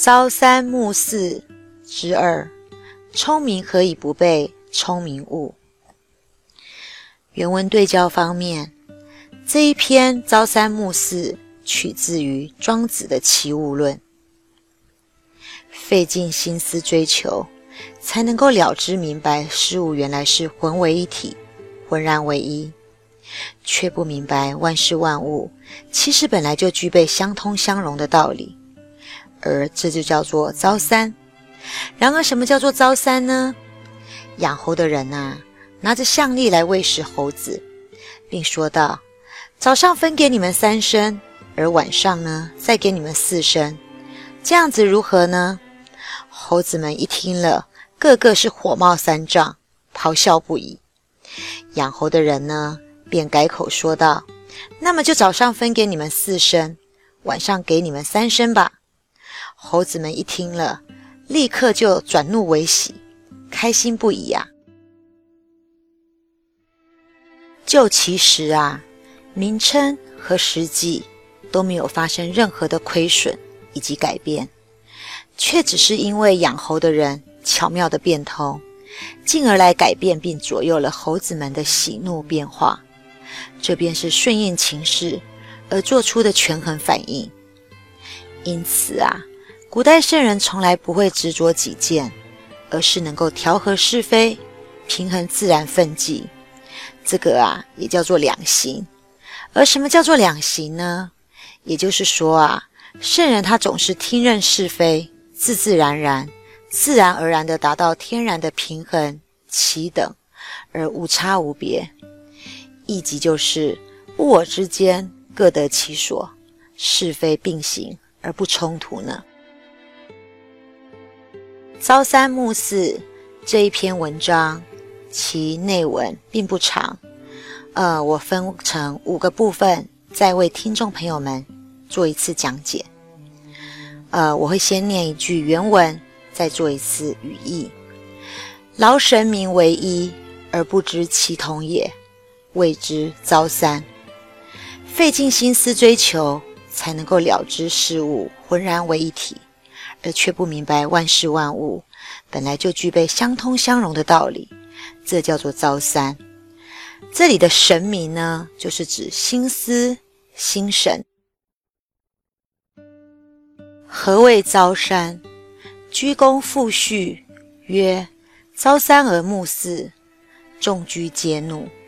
朝三暮四之二，聪明何以不被聪明误？原文对焦方面，这一篇朝三暮四取自于庄子的《齐物论》，费尽心思追求，才能够了知明白事物原来是混为一体、浑然为一，却不明白万事万物其实本来就具备相通相融的道理。而这就叫做朝三。然而，什么叫做朝三呢？养猴的人呐，拿着象力来喂食猴子，并说道：“早上分给你们三升，而晚上呢，再给你们四升，这样子如何呢？”猴子们一听了，个个是火冒三丈，咆哮不已。养猴的人呢，便改口说道：“那么就早上分给你们四升，晚上给你们三升吧。”猴子们一听了，立刻就转怒为喜，开心不已呀。就其实啊，名称和实际都没有发生任何的亏损以及改变，却只是因为养猴的人巧妙的变通，进而来改变并左右了猴子们的喜怒变化。这便是顺应情势而做出的权衡反应。因此啊。古代圣人从来不会执着己见，而是能够调和是非，平衡自然分际。这个啊，也叫做两行。而什么叫做两行呢？也就是说啊，圣人他总是听任是非，自自然然、自然而然的达到天然的平衡、齐等，而无差无别。意即就是物我之间各得其所，是非并行而不冲突呢。朝三暮四这一篇文章，其内文并不长，呃，我分成五个部分，再为听众朋友们做一次讲解。呃，我会先念一句原文，再做一次语义。劳神明为一而不知其同也，谓之朝三。费尽心思追求，才能够了知事物浑然为一体。而却不明白万事万物本来就具备相通相融的道理，这叫做朝三。这里的神明呢，就是指心思、心神。何谓朝三？居功复序曰：朝三而暮四，众居皆怒。